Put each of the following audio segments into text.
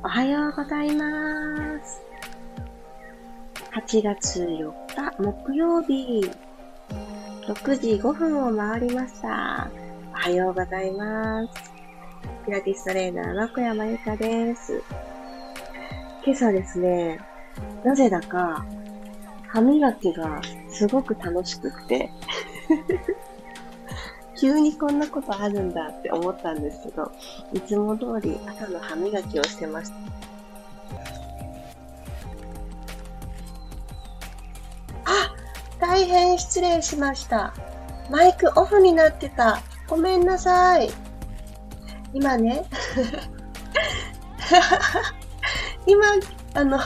おはようございます。8月4日木曜日、6時5分を回りました。おはようございます。ピラティストレーナーの小山由かです。今朝ですね、なぜだか歯磨きがすごく楽しくて急にこんなことあるんだって思ったんですけど、いつも通り朝の歯磨きをしてました。あ大変失礼しました。マイクオフになってた。ごめんなさい。今ね、今、あの、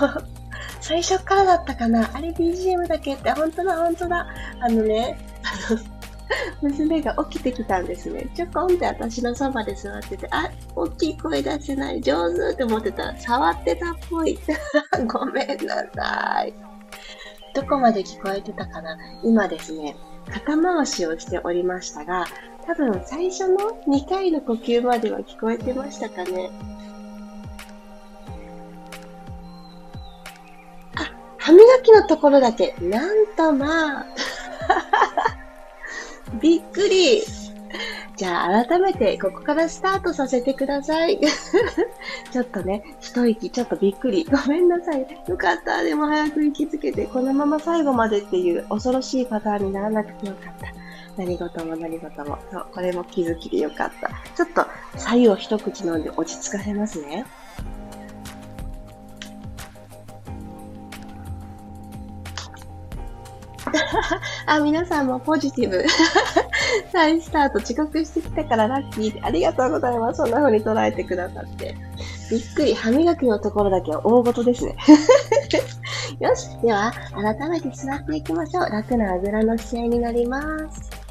最初からだったかなあれ BGM だけって、本当だ、本当だ。あのね、あの、娘が起きてきたんですね。ちょこんって私のそばで座ってて、あ、大きい声出せない、上手って思ってたら、触ってたっぽい。ごめんなさい。どこまで聞こえてたかな今ですね、肩回しをしておりましたが、多分最初の2回の呼吸までは聞こえてましたかねあ、歯磨きのところだけ、なんとまあ、びっくり。じゃあ改めてここからスタートさせてください。ちょっとね、一息ちょっとびっくり。ごめんなさい。よかった。でも早く行きつけて、このまま最後までっていう恐ろしいパターンにならなくてよかった。何事も何事も。そう、これも気づきでよかった。ちょっと左右を一口飲んで落ち着かせますね。あ、皆さんもポジティブ。再スタート遅刻してきたからラッキー。ありがとうございます。そんな風に捉えてくださって。びっくり。歯磨きのところだけは大事ですね。よし。では、改めて座っていきましょう。楽なあぐらの試合になります。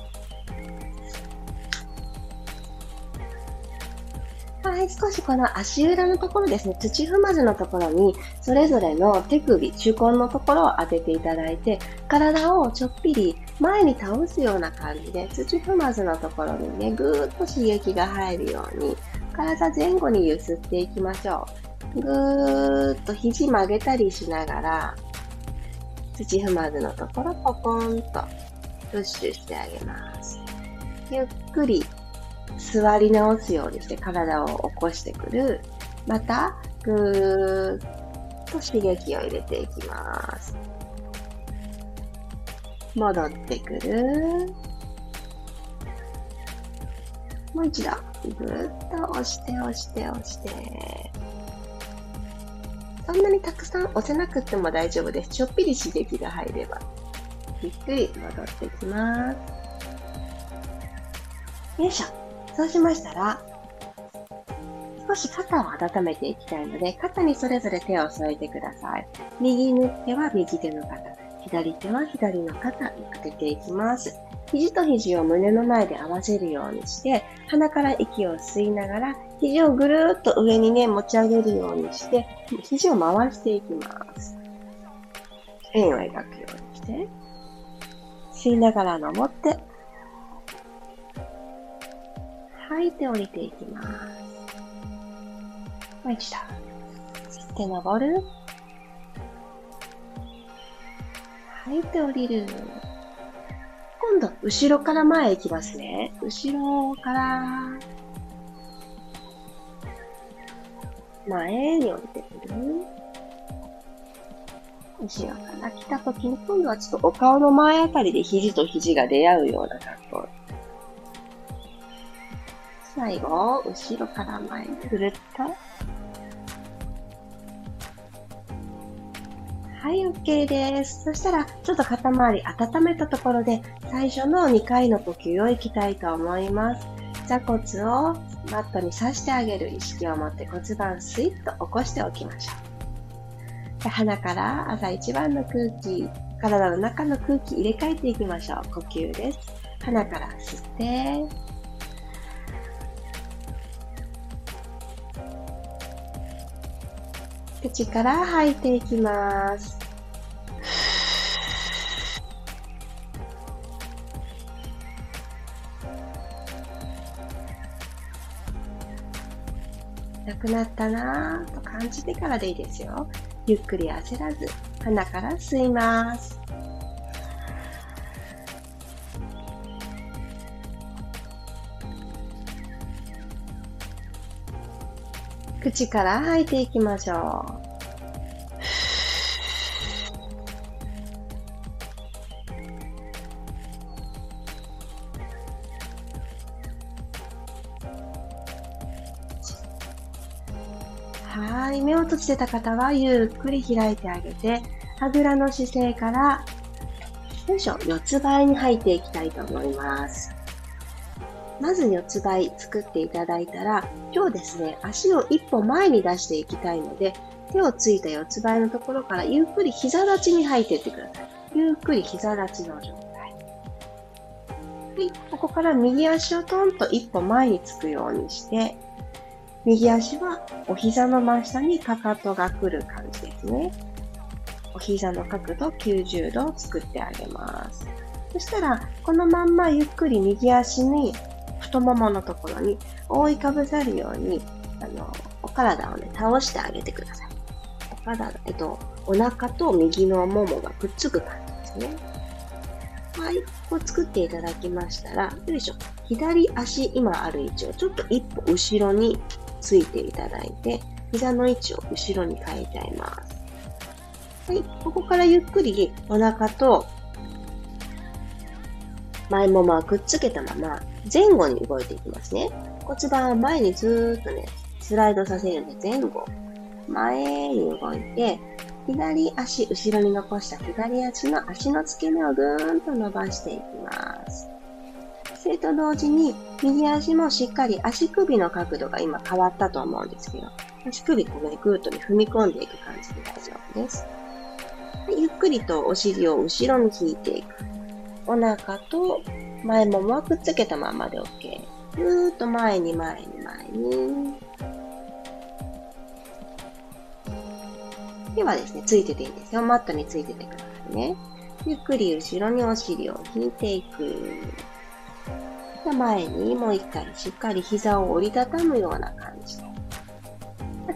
はい、少しこの足裏のところですね、土踏まずのところに、それぞれの手首、手根のところを当てていただいて、体をちょっぴり前に倒すような感じで、土踏まずのところにね、ぐーっと刺激が入るように、体前後に揺すっていきましょう。ぐーっと肘曲げたりしながら、土踏まずのところポコンとプッシュしてあげます。ゆっくり座り直すようにして体を起こしてくる。また、ぐーっと刺激を入れていきます。戻ってくる。もう一度、ぐーっと押して押して押して。そんなにたくさん押せなくても大丈夫です。ちょっぴり刺激が入れば。ゆっくり戻ってきます。よいしょ。そうしましたら、少し肩を温めていきたいので、肩にそれぞれ手を添えてください。右手は右手の肩、左手は左の肩に当てていきます。肘と肘を胸の前で合わせるようにして、鼻から息を吸いながら、肘をぐるーっと上にね、持ち上げるようにして、肘を回していきます。円を描くようにして、吸いながら登って、吐いて降りていきます。もう一度。吸って登る。吐いて降りる。今度、後ろから前行きますね。後ろから、前に降りてくる。後ろから来た時に、今度はちょっとお顔の前あたりで肘と肘が出会うような格好。最後、後ろから前にぐるっと。はい、OK です。そしたら、ちょっと肩周り温めたところで、最初の2回の呼吸をいきたいと思います。座骨をマットに刺してあげる意識を持って骨盤スイッと起こしておきましょう。で鼻から朝一番の空気、体の中の空気入れ替えていきましょう。呼吸です。鼻から吸って、口から吐いていきます。なくなったなぁと感じてからでいいですよ。ゆっくり焦らず、鼻から吸います。口から吐いていきましょう。はい。目を閉じてた方はゆっくり開いてあげて、あぐらの姿勢から、よいしょ、四つ倍に入っていきたいと思います。まず四つ倍作っていただいたら、今日ですね、足を一歩前に出していきたいので、手をついた四つ倍のところからゆっくり膝立ちに入っていってください。ゆっくり膝立ちの状態。はい、ここから右足をトンと一歩前につくようにして、右足はお膝の真下にかかとが来る感じですね。お膝の角度90度を作ってあげます。そしたら、このまんまゆっくり右足に太もものところに覆いかぶさるように、あの、お体をね、倒してあげてください。お体、えっと、お腹と右のももがくっつく感じですね。はい。こう作っていただきましたら、よいしょ。左足、今ある位置をちょっと一歩後ろについていただいて、膝の位置を後ろに変えちゃいます。はい。ここからゆっくりお腹と前ももはくっつけたまま前後に動いていきますね。骨盤を前にずーっとね、スライドさせるんで前後。前に動いて、左足、後ろに残した左足の足の付け根をぐーんと伸ばしていきます。それと同時に、右足もしっかり足首の角度が今変わったと思うんですけど、足首このグーッと踏み込んでいく感じで大丈夫です。ゆっくりとお尻を後ろに引いていく。お腹と前ももはくっつけたままで OK。ぐーっと前に前に前に。ではですね、ついてていいんですよ。マットについててくださいね。ゆっくり後ろにお尻を引いていく。前にもう一回しっかり膝を折りたたむような感じで。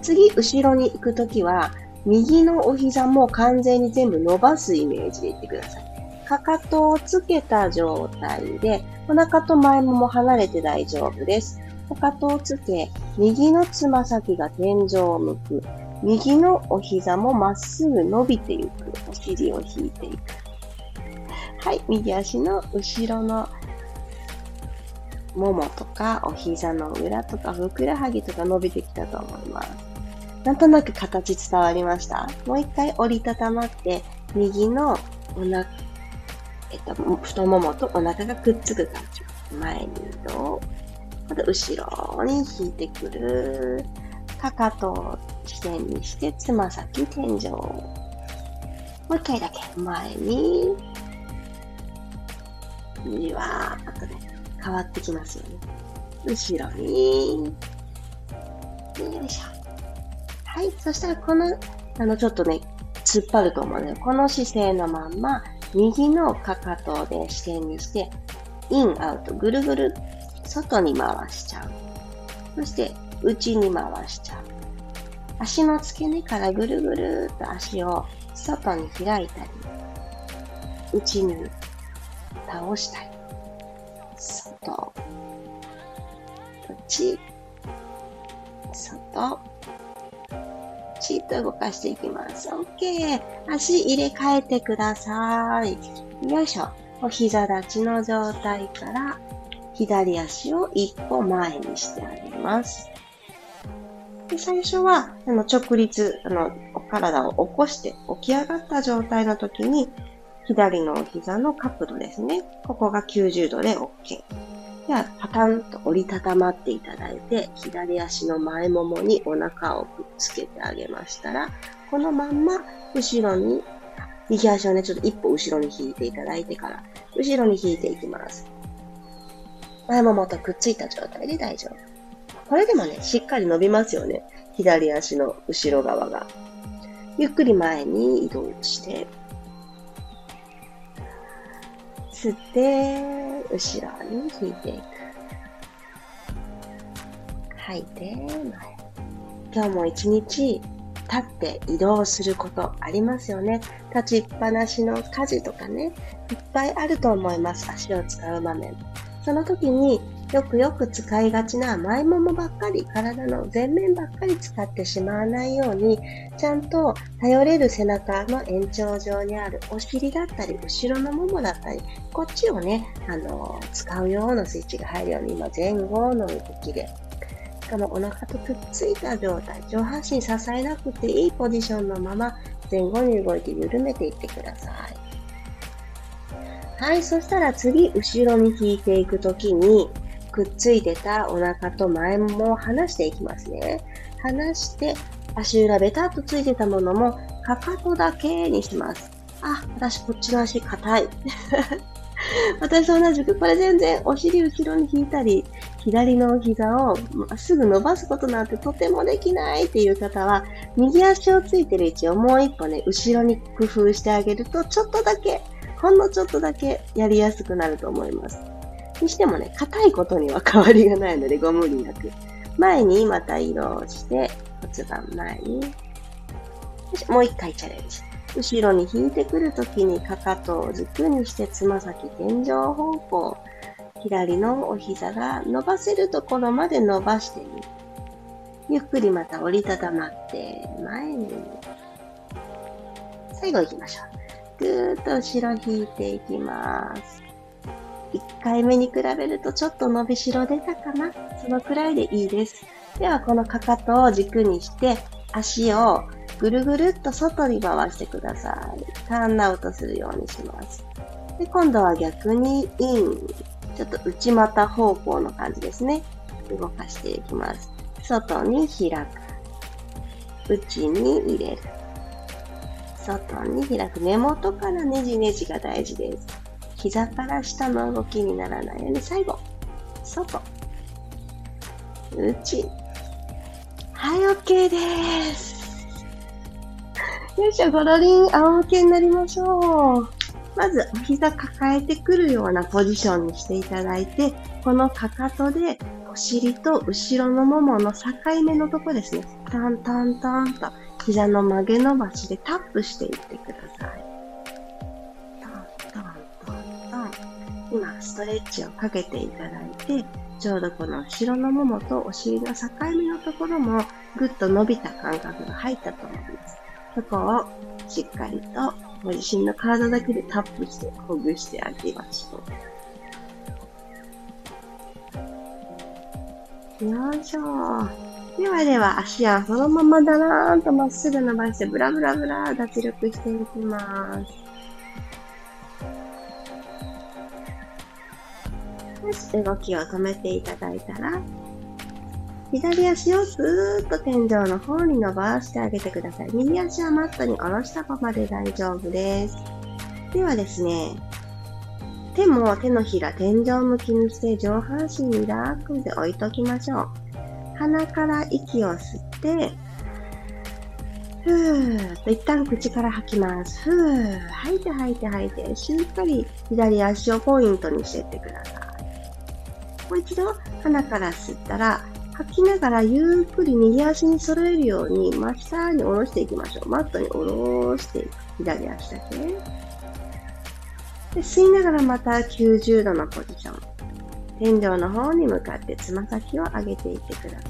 次、後ろに行くときは、右のお膝も完全に全部伸ばすイメージでいってください。かかとをつけた状態で、お腹と前もも離れて大丈夫です。かかとをつけ、右のつま先が天井を向く。右のお膝もまっすぐ伸びていく。お尻を引いていく。はい、右足の後ろのももとかお膝の裏とかふくらはぎとか伸びてきたと思います。なんとなく形伝わりました？もう一回折りたたまって、右のお腹、えっと、太ももとお腹がくっつく感じ。前に移動。また後ろに引いてくる。かかとを支点にして、つま先天井。もう一回だけ。前に、じわーっとね、変わってきますよね。後ろに、よいしょ。はい。そしたら、この、あの、ちょっとね、突っ張ると思うので、この姿勢のまんま、右のかかとで視点にして、イン、アウト、ぐるぐる、外に回しちゃう。そして、内に回しちゃう。足の付け根からぐるぐるっと足を外に開いたり、内に倒したり。内、外、ちっと動かしていきます。OK。足入れ替えてください。よいしょ。お膝立ちの状態から左足を一歩前にしてあげます。で最初は、あの、直立、あの、お体を起こして起き上がった状態の時に、左のお膝の角度ですね。ここが90度で OK。では、パタンと折りたたまっていただいて、左足の前ももにお腹をくっつけてあげましたら、このまんま後ろに、右足をね、ちょっと一歩後ろに引いていただいてから、後ろに引いていきます。前ももとくっついた状態で大丈夫。これでもね、しっかり伸びますよね。左足の後ろ側が。ゆっくり前に移動して、吸って、後ろに引いていく。吐いて、前。今日も一日立って移動することありますよね。立ちっぱなしの家事とかね、いっぱいあると思います。足を使う場面。その時によくよく使いがちな前ももばっかり、体の前面ばっかり使ってしまわないように、ちゃんと頼れる背中の延長上にあるお尻だったり、後ろのももだったり、こっちをね、あの、使うようなスイッチが入るように、今前後の動きでしかもお腹とくっついた状態、上半身支えなくていいポジションのまま前後に動いて緩めていってください。はい、そしたら次、後ろに引いていくときに、くっついてたお腹と前ももを離していきますね。離して、足裏ベタっとついてたものも、かかとだけにします。あ、私こっちの足硬い。私と同じく、これ全然お尻後ろに引いたり、左の膝をまっすぐ伸ばすことなんてとてもできないっていう方は、右足をついてる位置をもう一歩ね、後ろに工夫してあげると、ちょっとだけ、ほんのちょっとだけやりやすくなると思います。にしてもね、硬いことには変わりがないので、ご無理なく。前にまた移動して、骨盤前に。もう一回チャレンジ。後ろに引いてくるときにかかとを軸にしてつま先天井方向。左のお膝が伸ばせるところまで伸ばしてみる。ゆっくりまた折りたたまって前に。最後行きましょう。ぐーっと後ろ引いていきます。1回目に比べるとちょっと伸びしろ出たかなそのくらいでいいです。ではこのかかとを軸にして足をぐるぐるっと外に回してください。ターンアウトするようにします。で、今度は逆にイン。ちょっと内股方向の感じですね。動かしていきます。外に開く。内に入れる。外に開く。根元からねじねじが大事です。膝から下の動きにならないように最後。外。内。はい、OK です。よいしょ、ゴロリン、仰向けになりましょう。まず、お膝抱えてくるようなポジションにしていただいて、このかかとでお尻と後ろのももの境目のとこですね。タンタンタンと膝の曲げ伸ばしでタップしていってください。今、ストレッチをかけていただいて、ちょうどこの後ろのももとお尻の境目のところもぐっと伸びた感覚が入ったと思います。そこをしっかりとご自身の体だけでタップしてほぐしてあげましょう。よいしょ。ではでは足はそのままだらーんとまっすぐ伸ばしてブラブラブラ脱力していきます。よし、動きを止めていただいたら、左足をスーッと天井の方に伸ばしてあげてください。右足はマットに下ろしたままで大丈夫です。ではですね、手も手のひら天井向きにして上半身リラックスで置いときましょう。鼻から息を吸って、ふーっと一旦口から吐きます。ふー、吐いて吐いて吐いて、しっかり左足をポイントにしていってください。一度鼻から吸ったら、吐きながらゆっくり右足に揃えるように真下に下ろしていきましょう。マットに下ろしていく。左足だけ。で吸いながらまた90度のポジション。天井の方に向かってつま先を上げていってください。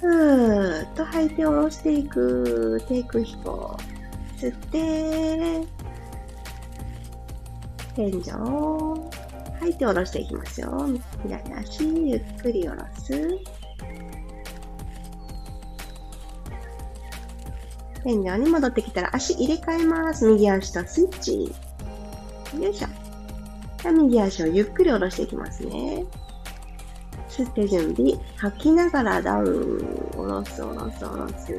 ふーっと吐いて下ろしていく。テイク飛行。吸って、天井。吐いて下ろしていきますよ。左足、ゆっくり下ろす。天井に戻ってきたら足入れ替えます。右足とスイッチ。よいしょ。右足をゆっくり下ろしていきますね。吸って準備。吐きながらダウン。下ろす、下ろす、下ろす。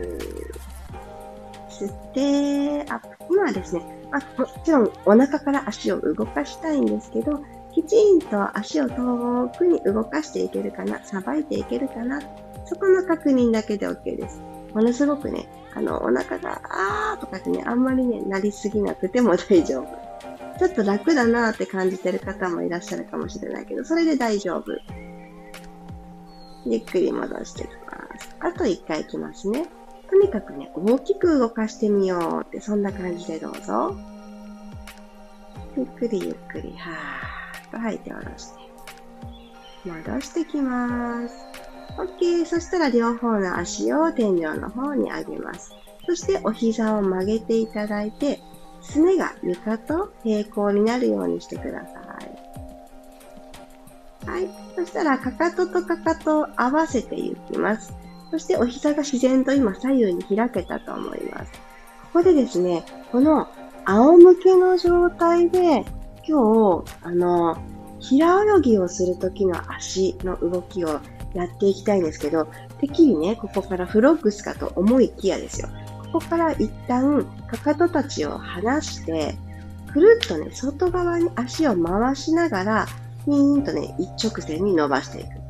吸って、アップ。今はですね、あ、もちろんお腹から足を動かしたいんですけど、きちんと足を遠くに動かしていけるかな、さばいていけるかな、そこの確認だけで OK です。ものすごくね、あの、お腹が、あーとかってね、あんまりね、なりすぎなくても大丈夫。ちょっと楽だなーって感じてる方もいらっしゃるかもしれないけど、それで大丈夫。ゆっくり戻していきます。あと1回いきますね。とにかくね、大きく動かしてみようって、そんな感じでどうぞ。ゆっくりゆっくり、はーっと吐いて下ろして。戻してきます。OK。そしたら両方の足を天井の方に上げます。そしてお膝を曲げていただいて、すねが床と平行になるようにしてください。はい。そしたら、かかととかかとを合わせていきます。そしてお膝が自然と今左右に開けたと思います。ここでですね、この仰向けの状態で今日、あの、平泳ぎをするときの足の動きをやっていきたいんですけど、てっきりね、ここからフロッグスかと思いきやですよ。ここから一旦、かかとたちを離して、くるっとね、外側に足を回しながら、ピーンとね、一直線に伸ばしていく。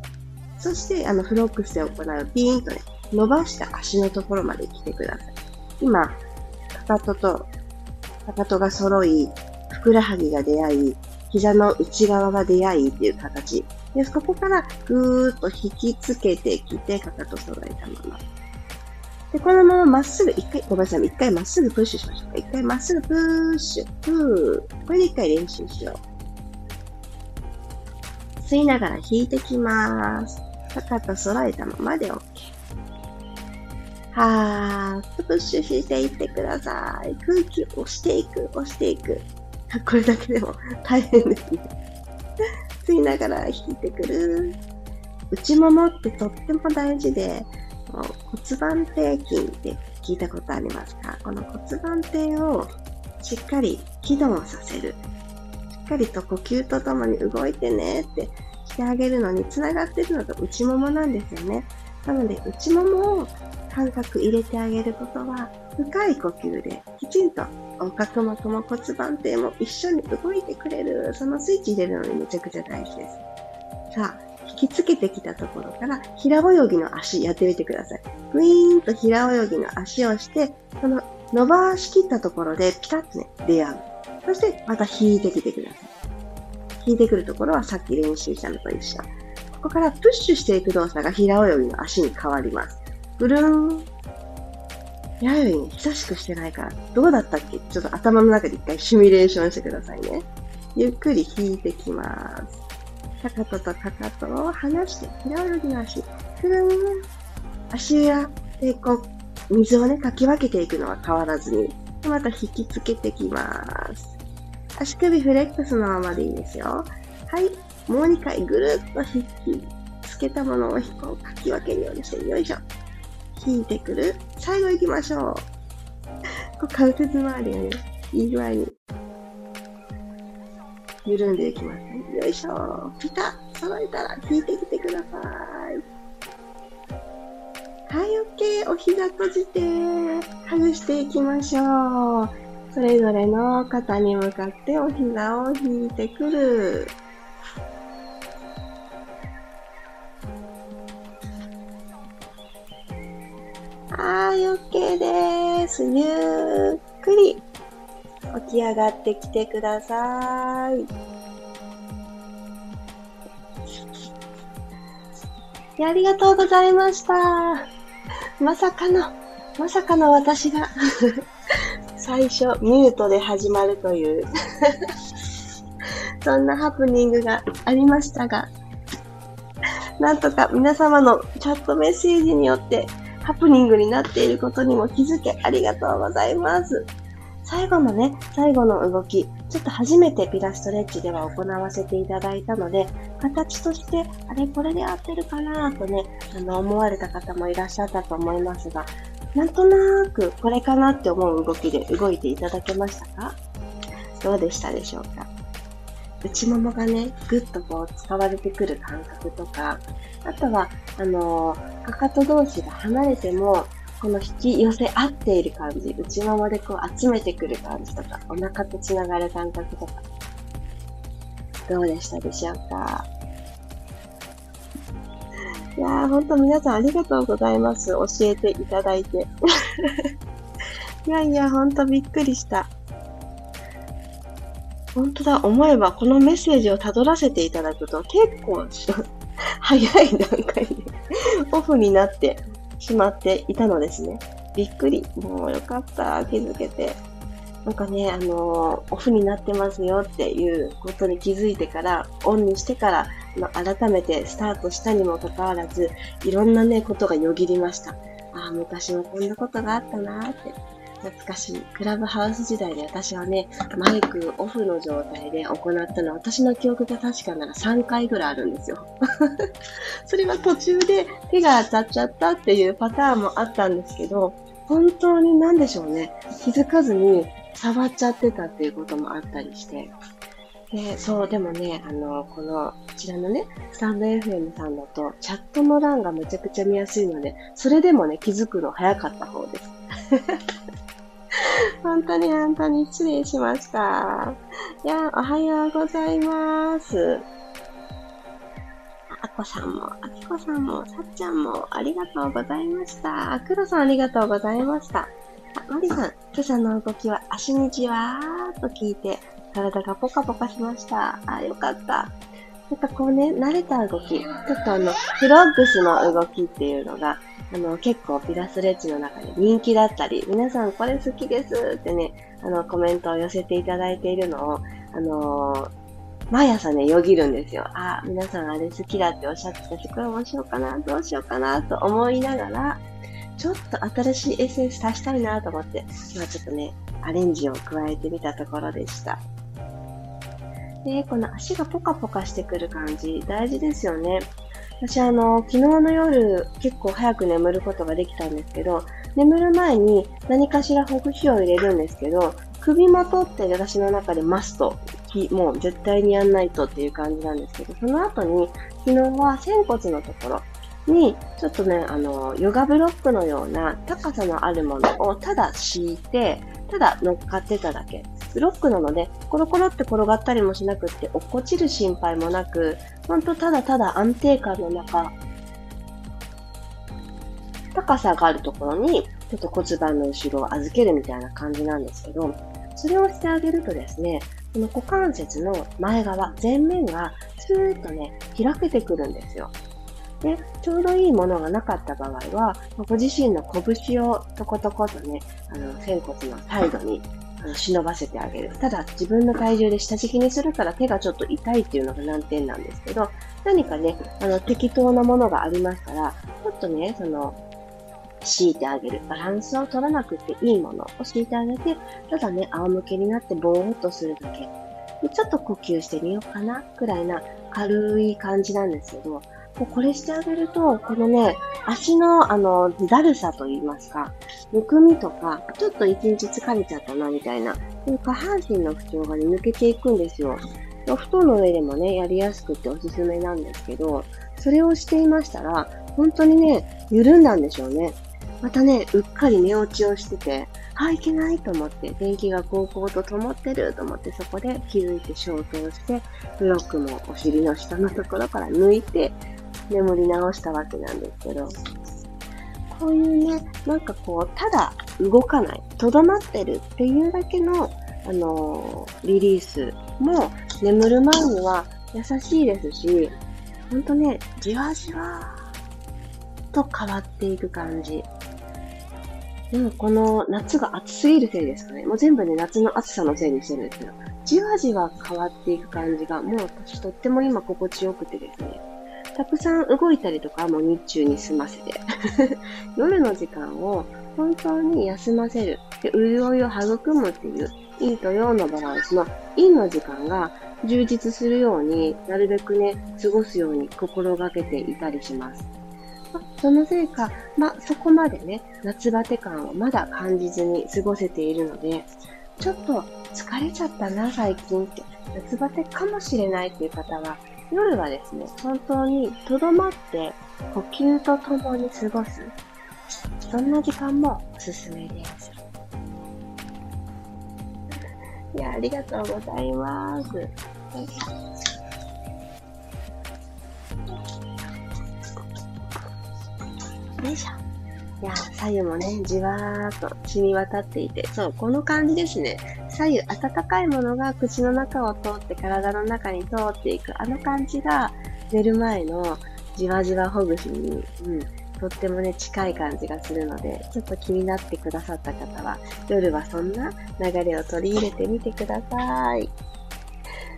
そして、あの、フロックスで行うピーンとね、伸ばした足のところまで来てください。今、かかとと、かかとが揃い、ふくらはぎが出会い、膝の内側が出会いっていう形。で、ここからぐーっと引きつけてきて、かかと揃えたまま。で、このまままっすぐ、一回、ごめんなさい、一回まっすぐプッシュしましょうか。一回まっすぐプッシュ、プー。これで一回練習しよう。吸いながら引いてきます。かかと揃えたままで OK。はープッシュしていってください。空気を押していく、押していく。これだけでも大変ですね。吸いながら引いてくる。内ももってとっても大事で、骨盤底筋って聞いたことありますか？この骨盤底をしっかり機能させる。しっかりと呼吸とともに動いてねっててあげるのにつながってるのが内ももなんですよね。なので内ももを感覚入れてあげることは深い呼吸できちんと横隔膜も骨盤底も一緒に動いてくれるそのスイッチ入れるのにめちゃくちゃ大事です。さあ、引きつけてきたところから平泳ぎの足やってみてください。グイーンと平泳ぎの足をして、その伸ばしきったところでピタッとね、出会う。そしてまた引いてきてください。引いてくるところはさっき練習したのと一緒。ここからプッシュしていく動作が平泳ぎの足に変わります。ぐるーん。平泳ぎに久しくしてないから、どうだったっけ？ちょっと頭の中で一回シミュレーションしてくださいね。ゆっくり引いてきます。かかととかかとを離して、平泳ぎの足、くるん。足裏でこう、水をね、かき分けていくのは変わらずに、また引きつけてきます。足首フレックスのままでいいですよ。はい。もう2回ぐるっと引きつけたものを引こうかき分けるようにして、よいしょ。引いてくる。最後行きましょう。こう関節周りがね、いい具合に緩んでいきます。よいしょ。ピタッ揃えたら引いてきてください。はい、OK。お膝閉じて、外していきましょう。それぞれの肩に向かってお膝を引いてくる。はい、OK です。ゆっくり起き上がってきてください。ありがとうございました。まさかの、まさかの私が最初ミュートで始まるという そんなハプニングがありましたが、なんとか皆様のチャットメッセージによってハプニングになっていることにも気づけありがとうございます。最後のね、最後の動き、ちょっと初めてピラストレッチでは行わせていただいたので、形として、あれこれで合ってるかなとね、あの、思われた方もいらっしゃったと思いますが、なんとなくこれかなって思う動きで動いていただけましたか？どうでしたでしょうか？内ももがね、ぐっとこう使われてくる感覚とか、あとは、あのー、かかと同士が離れても、この引き寄せ合っている感じ、内ももでこう集めてくる感じとか、お腹とつながる感覚とか、どうでしたでしょうか？いやー、ほんと皆さんありがとうございます。教えていただいて。いやいや、ほんとびっくりした。本当だ、思えばこのメッセージをたどらせていただくと結構早い段階で オフになってしまっていたのですね。びっくり。もうよかった。気づけて。なんかね、あのー、オフになってますよっていうことに気づいてから、オンにしてから、まあ、改めてスタートしたにもかかわらず、いろんなね、ことがよぎりました。ああ、昔もこんなことがあったなーって。懐かしい。クラブハウス時代で私はね、マイクオフの状態で行ったのは、私の記憶が確かなら3回ぐらいあるんですよ。それは途中で手が当たっちゃったっていうパターンもあったんですけど、本当に何でしょうね。気づかずに触っちゃってたっていうこともあったりして。で、そう、でもね、あの、この、こちらのね、スタンド FM さんだと、チャットの欄がめちゃくちゃ見やすいので、それでもね、気づくの早かった方です。本当に本当に失礼しました。いや、おはようございます。あこさんも、あきこさんも、さっちゃんも、ありがとうございました。あくろさんありがとうございました。あ、まりさん、今朝の動きは足にじわーっと聞いて、体がポカポカしました。あ、よかった。なんかこうね、慣れた動き、ちょっとあの、フロッグスの動きっていうのが、あの、結構ピラスレッジの中で人気だったり、皆さんこれ好きですってね、あの、コメントを寄せていただいているのを、あのー、毎朝ね、よぎるんですよ。あ、皆さんあれ好きだっておっしゃってたし、これもしようかな、どうしようかな、と思いながら、ちょっと新しいエッセンス足したいなと思って、今ちょっとね、アレンジを加えてみたところでした。で、この足がポカポカしてくる感じ、大事ですよね。私あの、昨日の夜結構早く眠ることができたんですけど、眠る前に何かしらほぐしを入れるんですけど、首元って私の中でマスト、もう絶対にやんないとっていう感じなんですけど、その後に昨日は仙骨のところに、ちょっとね、あの、ヨガブロックのような高さのあるものをただ敷いて、ただ乗っかってただけ。ブロックなので、コロコロって転がったりもしなくって、落っこちる心配もなく、ほんとただただ安定感の中、高さがあるところに、ちょっと骨盤の後ろを預けるみたいな感じなんですけど、それをしてあげるとですね、この股関節の前側、前面がスーッとね、開けてくるんですよ。で、ちょうどいいものがなかった場合は、ご自身の拳をトコトコとね、あの、仙骨のサイドに忍ばせてあげる。ただ、自分の体重で下敷きにするから手がちょっと痛いっていうのが難点なんですけど、何かね、あの、適当なものがありましたら、ちょっとね、その、敷いてあげる。バランスを取らなくていいものを敷いてあげて、ただね、仰向けになってぼーっとするだけ。でちょっと呼吸してみようかな、くらいな軽い感じなんですけど、もうこれしてあげると、このね、足の、あの、だるさと言いますか、むくみとか、ちょっと一日疲れちゃったな、みたいな、下半身の不調がね、抜けていくんですよ。お布団の上でもね、やりやすくておすすめなんですけど、それをしていましたら、本当にね、緩んだんでしょうね。またね、うっかり寝落ちをしてて、あ、いけないと思って、電気が高校と灯ってると思って、そこで気づいて消灯して、ブロックもお尻の下のところから抜いて、眠り直したわけなんですけど、こういうね、なんかこう、ただ動かない、とどまってるっていうだけの、あのー、リリースも眠る前には優しいですし、ほんとね、じわじわと変わっていく感じ。でもこの夏が暑すぎるせいですかね。もう全部ね、夏の暑さのせいにしてるんですけど、じわじわ変わっていく感じが、もう私とっても今心地よくてですね。たくさん動いたりとかもう日中に済ませて 夜の時間を本当に休ませる。で、潤いを育むっていう、陰と陽のバランスの陰の時間が充実するようになるべくね、過ごすように心がけていたりします。まそのせいか、まそこまでね、夏バテ感をまだ感じずに過ごせているので、ちょっと疲れちゃったな、最近って、夏バテかもしれないっていう方は、夜はですね、本当にとどまって呼吸とともに過ごす。そんな時間もおすすめです。いや、ありがとうございます。よいしょ。いや、左右もね、じわーっと染み渡っていて、そう、この感じですね。左右温かいものが口の中を通って体の中に通っていく、あの感じが寝る前のじわじわほぐしに、うん、とってもね、近い感じがするので、ちょっと気になってくださった方は、夜はそんな流れを取り入れてみてください。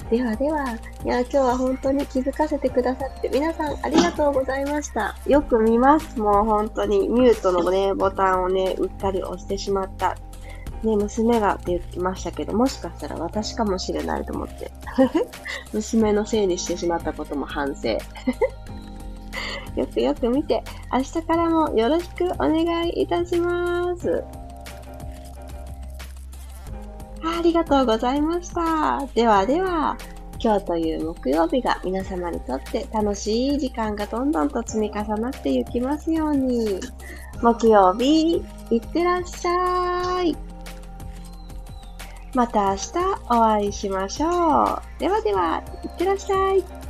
ではでは、いや、今日は本当に気づかせてくださって、皆さんありがとうございました。よく見ます。もう本当にミュートのね、ボタンをね、うっかり押してしまった。ね、娘がって言ってましたけど、もしかしたら私かもしれないと思って。娘のせいにしてしまったことも反省。よくよく見て、明日からもよろしくお願いいたします。ありがとうございました。ではでは、今日という木曜日が皆様にとって楽しい時間がどんどんと積み重なっていきますように。木曜日、いってらっしゃい。また明日お会いしましょう。ではでは、いってらっしゃい。